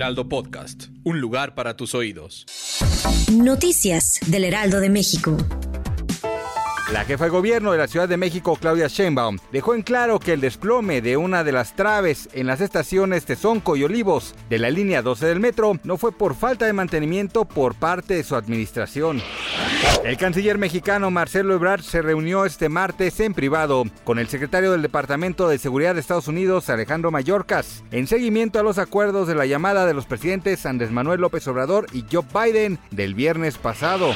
Heraldo Podcast, un lugar para tus oídos. Noticias del Heraldo de México. La jefa de gobierno de la Ciudad de México, Claudia Sheinbaum, dejó en claro que el desplome de una de las traves en las estaciones Tezonco y Olivos de la línea 12 del metro no fue por falta de mantenimiento por parte de su administración. El canciller mexicano Marcelo Ebrard se reunió este martes en privado con el secretario del Departamento de Seguridad de Estados Unidos, Alejandro Mayorkas, en seguimiento a los acuerdos de la llamada de los presidentes Andrés Manuel López Obrador y Joe Biden del viernes pasado.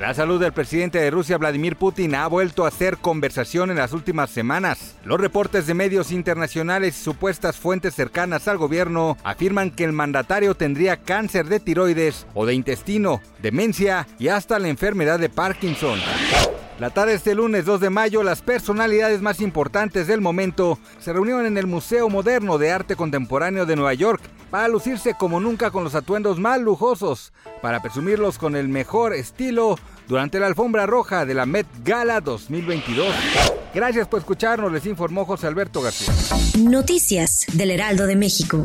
La salud del presidente de Rusia, Vladimir Putin, ha vuelto a hacer conversación en las últimas semanas. Los reportes de medios internacionales y supuestas fuentes cercanas al gobierno afirman que el mandatario tendría cáncer de tiroides o de intestino, demencia y hasta la enfermedad de Parkinson. La tarde de este lunes 2 de mayo, las personalidades más importantes del momento se reunieron en el Museo Moderno de Arte Contemporáneo de Nueva York para lucirse como nunca con los atuendos más lujosos, para presumirlos con el mejor estilo durante la alfombra roja de la Met Gala 2022. Gracias por escucharnos, les informó José Alberto García. Noticias del Heraldo de México.